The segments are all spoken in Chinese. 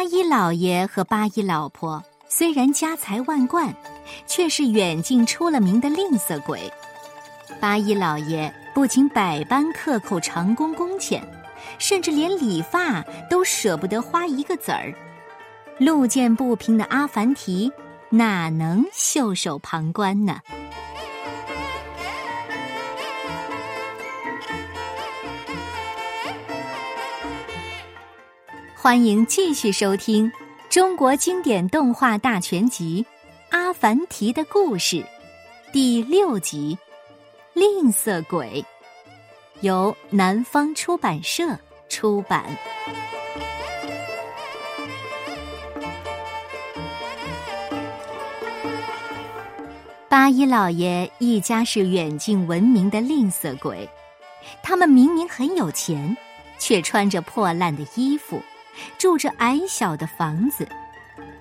八一老爷和八一老婆虽然家财万贯，却是远近出了名的吝啬鬼。八一老爷不仅百般克扣长工工钱，甚至连理发都舍不得花一个子儿。路见不平的阿凡提哪能袖手旁观呢？欢迎继续收听中国经典动画大全集《阿凡提的故事》第六集《吝啬鬼》，由南方出版社出版。八一老爷一家是远近闻名的吝啬鬼，他们明明很有钱，却穿着破烂的衣服。住着矮小的房子，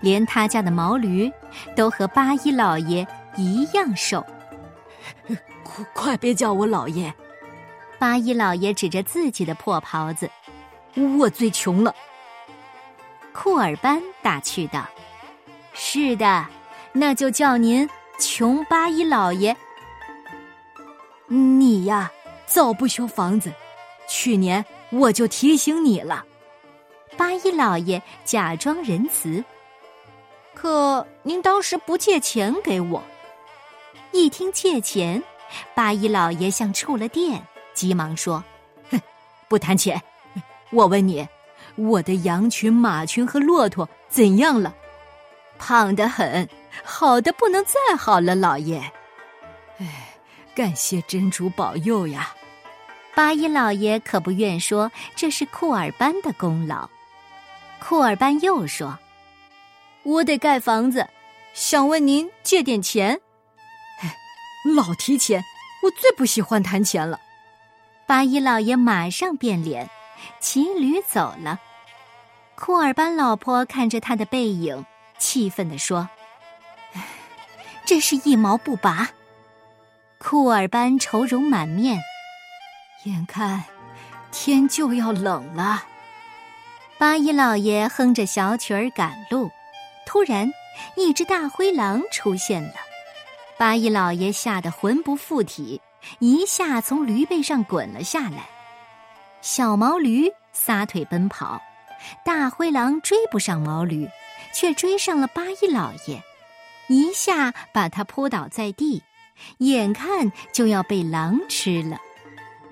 连他家的毛驴都和八一老爷一样瘦。快快别叫我老爷！八一老爷指着自己的破袍子：“我最穷了。”库尔班打趣道：“是的，那就叫您穷八一老爷。你呀，早不修房子，去年我就提醒你了。”八一老爷假装仁慈，可您当时不借钱给我。一听借钱，八一老爷像触了电，急忙说：“哼，不谈钱。我问你，我的羊群、马群和骆驼怎样了？胖得很，好的不能再好了，老爷。哎，感谢真主保佑呀！”八一老爷可不愿说这是库尔班的功劳。库尔班又说：“我得盖房子，想问您借点钱。”哎，老提钱，我最不喜欢谈钱了。八一老爷马上变脸，骑驴走了。库尔班老婆看着他的背影，气愤地说：“唉，真是一毛不拔。”库尔班愁容满面，眼看天就要冷了。八一老爷哼着小曲儿赶路，突然，一只大灰狼出现了。八一老爷吓得魂不附体，一下从驴背上滚了下来。小毛驴撒腿奔跑，大灰狼追不上毛驴，却追上了八一老爷，一下把他扑倒在地，眼看就要被狼吃了。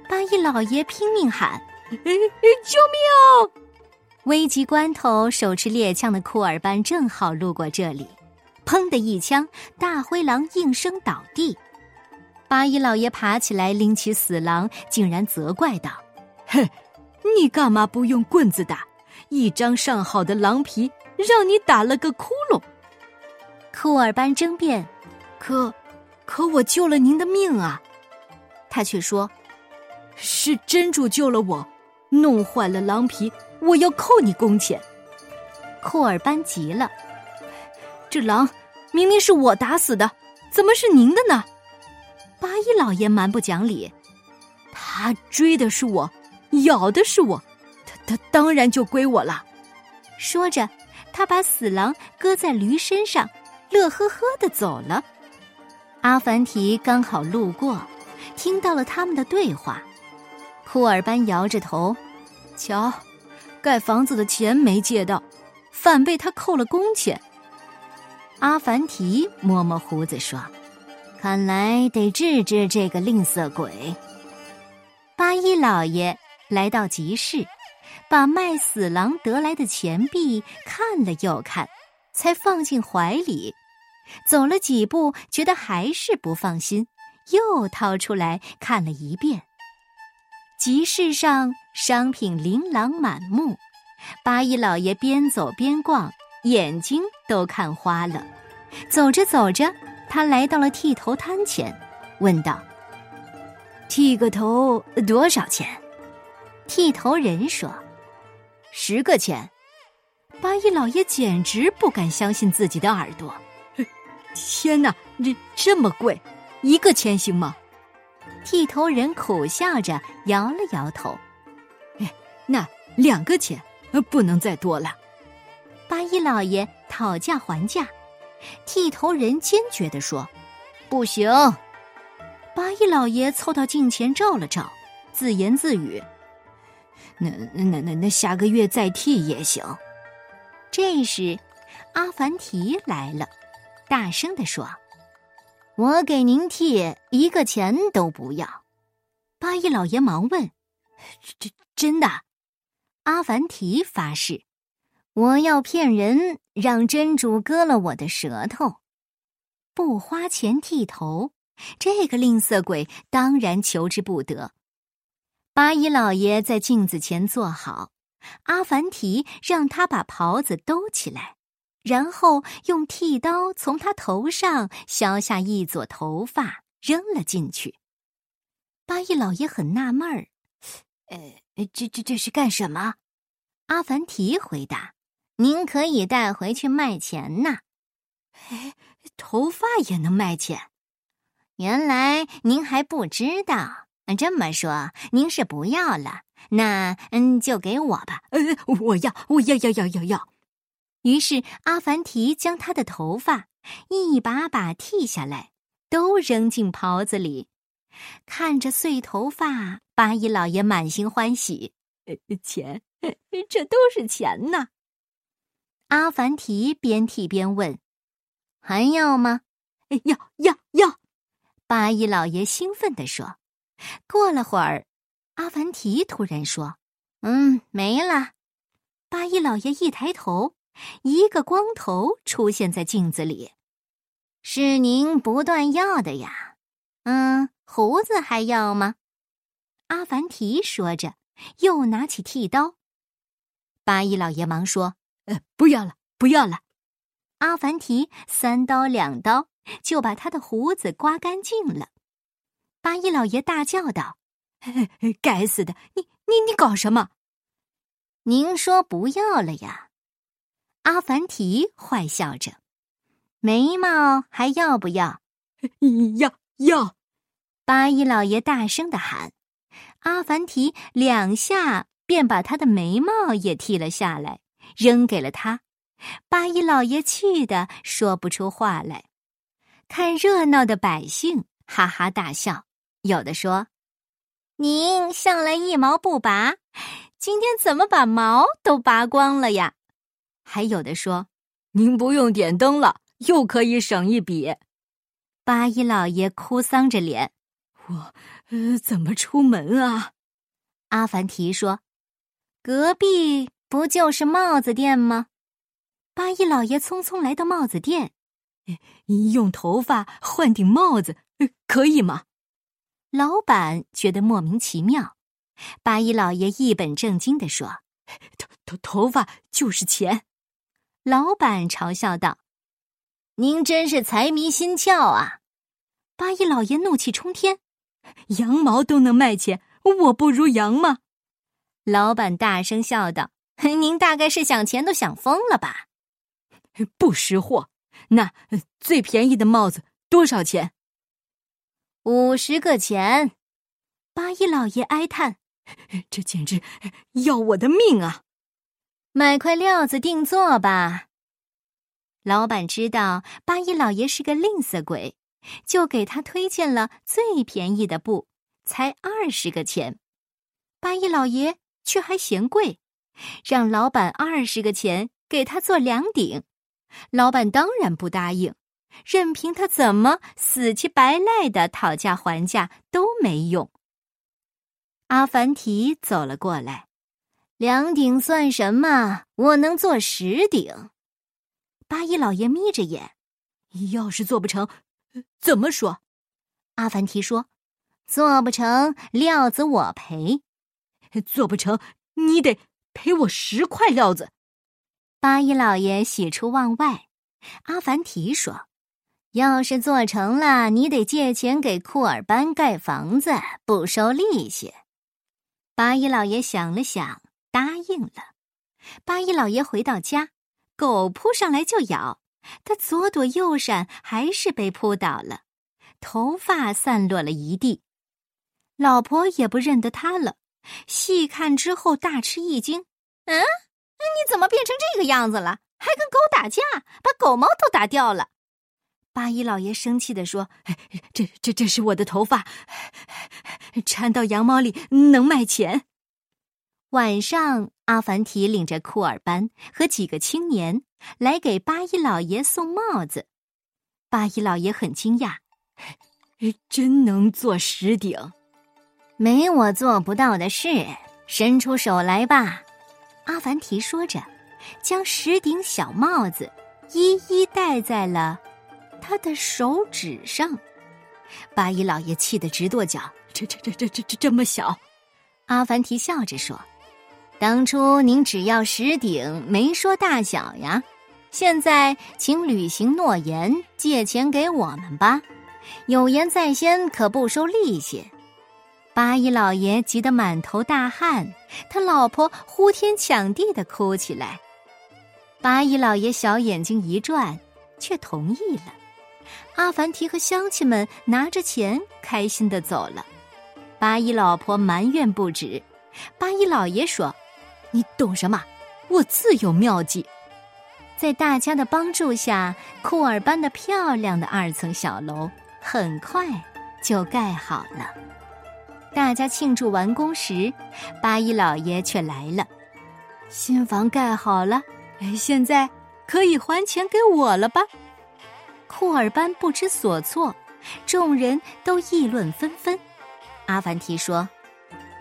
八一老爷拼命喊：“ 救命！”危急关头，手持猎枪的库尔班正好路过这里，砰的一枪，大灰狼应声倒地。八一老爷爬起来，拎起死狼，竟然责怪道：“哼，你干嘛不用棍子打？一张上好的狼皮，让你打了个窟窿。”库尔班争辩：“可，可我救了您的命啊！”他却说：“是真主救了我，弄坏了狼皮。”我要扣你工钱！库尔班急了，这狼明明是我打死的，怎么是您的呢？八一老爷蛮不讲理，他追的是我，咬的是我，他他当然就归我了。说着，他把死狼搁在驴身上，乐呵呵的走了。阿凡提刚好路过，听到了他们的对话。库尔班摇着头，瞧。盖房子的钱没借到，反被他扣了工钱。阿凡提摸摸胡子说：“看来得治治这个吝啬鬼。”八一老爷来到集市，把卖死狼得来的钱币看了又看，才放进怀里。走了几步，觉得还是不放心，又掏出来看了一遍。集市上商品琳琅满目，八一老爷边走边逛，眼睛都看花了。走着走着，他来到了剃头摊前，问道：“剃个头多少钱？”剃头人说：“十个钱。”八一老爷简直不敢相信自己的耳朵，天哪，这这么贵，一个钱行吗？剃头人苦笑着摇了摇头，哎，那两个钱，不能再多了。八一老爷讨价还价，剃头人坚决地说：“不行。”八一老爷凑到镜前照了照，自言自语：“那那那那下个月再剃也行。”这时，阿凡提来了，大声地说：“我给您剃，一个钱都不要。”八一老爷忙问：“真真的？”阿凡提发誓：“我要骗人，让真主割了我的舌头，不花钱剃头。”这个吝啬鬼当然求之不得。八一老爷在镜子前坐好，阿凡提让他把袍子兜起来，然后用剃刀从他头上削下一撮头发，扔了进去。八一老爷很纳闷儿：“呃，这这这是干什么？”阿凡提回答：“您可以带回去卖钱呐。”哎，头发也能卖钱？原来您还不知道，这么说您是不要了？那嗯，就给我吧。呃，我要，我要，要，要，要，要。于是阿凡提将他的头发一把把剃下来，都扔进袍子里。看着碎头发，八一老爷满心欢喜。钱，这都是钱呐！阿凡提边剃边问：“还要吗？”“要，要，要。”八一老爷兴奋地说：“过了会儿，阿凡提突然说：‘嗯，没了。’八一老爷一抬头，一个光头出现在镜子里。是您不断要的呀？嗯，胡子还要吗？”阿凡提说着，又拿起剃刀。八一老爷忙说：“呃，不要了，不要了。”阿凡提三刀两刀。就把他的胡子刮干净了。八一老爷大叫道：“该死的，你你你搞什么？您说不要了呀？”阿凡提坏笑着：“眉毛还要不要？”“要要！”八一老爷大声的喊。阿凡提两下便把他的眉毛也剃了下来，扔给了他。八一老爷气得说不出话来。看热闹的百姓哈哈大笑，有的说：“您向来一毛不拔，今天怎么把毛都拔光了呀？”还有的说：“您不用点灯了，又可以省一笔。”八一老爷哭丧着脸：“我呃，怎么出门啊？”阿凡提说：“隔壁不就是帽子店吗？”八一老爷匆匆来到帽子店。用头发换顶帽子，可以吗？老板觉得莫名其妙。八一老爷一本正经地说：“头头头发就是钱。”老板嘲笑道：“您真是财迷心窍啊！”八一老爷怒气冲天：“羊毛都能卖钱，我不如羊吗？”老板大声笑道：“您大概是想钱都想疯了吧？不识货。”那最便宜的帽子多少钱？五十个钱。八一老爷哀叹：“这简直要我的命啊！”买块料子定做吧。老板知道八一老爷是个吝啬鬼，就给他推荐了最便宜的布，才二十个钱。八一老爷却还嫌贵，让老板二十个钱给他做两顶。老板当然不答应，任凭他怎么死乞白赖的讨价还价都没用。阿凡提走了过来，两顶算什么？我能做十顶。八一老爷眯着眼，要是做不成，怎么说？阿凡提说：“做不成，料子我赔；做不成，你得赔我十块料子。”八一老爷喜出望外，阿凡提说：“要是做成了，你得借钱给库尔班盖房子，不收利息。”八一老爷想了想，答应了。八一老爷回到家，狗扑上来就咬，他左躲右闪，还是被扑倒了，头发散落了一地。老婆也不认得他了，细看之后大吃一惊：“嗯。”你怎么变成这个样子了？还跟狗打架，把狗毛都打掉了。八一老爷生气地说：“这、这、这是我的头发，掺到羊毛里能卖钱。”晚上，阿凡提领着库尔班和几个青年来给八一老爷送帽子。八一老爷很惊讶：“真能做十顶？没我做不到的事，伸出手来吧！”阿凡提说着，将十顶小帽子一一戴在了。他的手指上，八一老爷气得直跺脚。这、这、这、这、这、这这么小！阿凡提笑着说：“当初您只要石顶，没说大小呀。现在，请履行诺言，借钱给我们吧。有言在先，可不收利息。”八一老爷急得满头大汗，他老婆呼天抢地的哭起来。八一老爷小眼睛一转，却同意了。阿凡提和乡亲们拿着钱，开心的走了。八一老婆埋怨不止。八一老爷说：“你懂什么？我自有妙计。”在大家的帮助下，库尔班的漂亮的二层小楼很快就盖好了。大家庆祝完工时，八一老爷却来了。新房盖好了，现在可以还钱给我了吧？库尔班不知所措，众人都议论纷纷。阿凡提说：“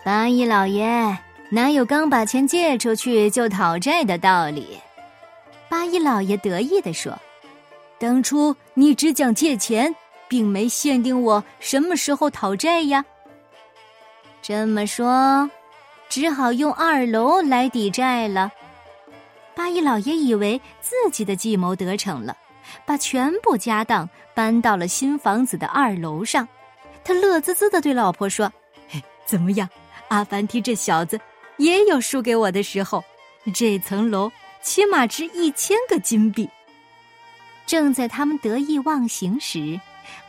八一老爷哪有刚把钱借出去就讨债的道理？”八一老爷得意地说：“当初你只讲借钱，并没限定我什么时候讨债呀。”这么说，只好用二楼来抵债了。八一老爷以为自己的计谋得逞了。把全部家当搬到了新房子的二楼上，他乐滋滋的对老婆说：“怎么样，阿凡提这小子也有输给我的时候。这层楼起码值一千个金币。”正在他们得意忘形时，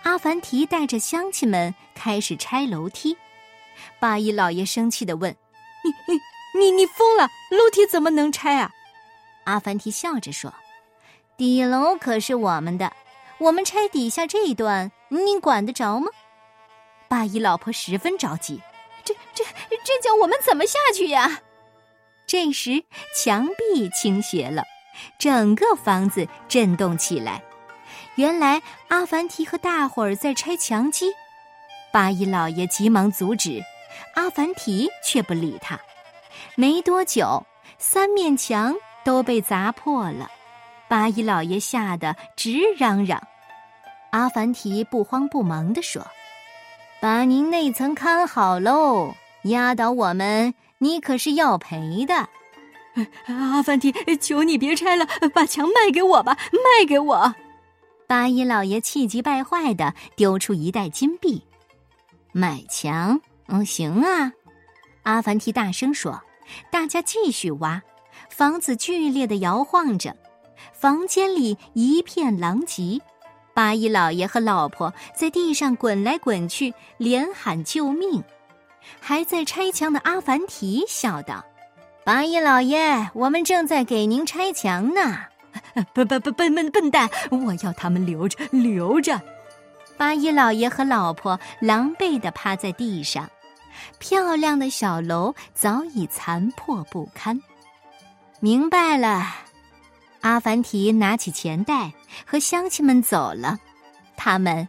阿凡提带着乡亲们开始拆楼梯。八一老爷生气的问：“你你你你疯了？楼梯怎么能拆啊？”阿凡提笑着说。底楼可是我们的，我们拆底下这一段，你管得着吗？八一老婆十分着急，这、这、这叫我们怎么下去呀？这时墙壁倾斜了，整个房子震动起来。原来阿凡提和大伙儿在拆墙基，八一老爷急忙阻止，阿凡提却不理他。没多久，三面墙都被砸破了。八一老爷吓得直嚷嚷，阿凡提不慌不忙地说：“把您那层看好喽，压倒我们，你可是要赔的。”阿凡提，求你别拆了，把墙卖给我吧，卖给我！八一老爷气急败坏的丢出一袋金币，买墙？嗯，行啊！阿凡提大声说。大家继续挖，房子剧烈的摇晃着。房间里一片狼藉，八一老爷和老婆在地上滚来滚去，连喊救命。还在拆墙的阿凡提笑道：“八一老爷，我们正在给您拆墙呢。”“笨笨笨笨笨笨蛋！我要他们留着，留着！”八一老爷和老婆狼狈地趴在地上，漂亮的小楼早已残破不堪。明白了。阿凡提拿起钱袋，和乡亲们走了。他们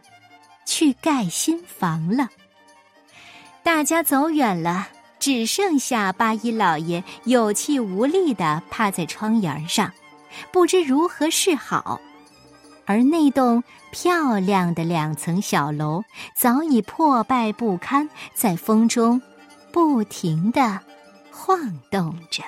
去盖新房了。大家走远了，只剩下八一老爷有气无力的趴在窗沿上，不知如何是好。而那栋漂亮的两层小楼早已破败不堪，在风中不停的晃动着。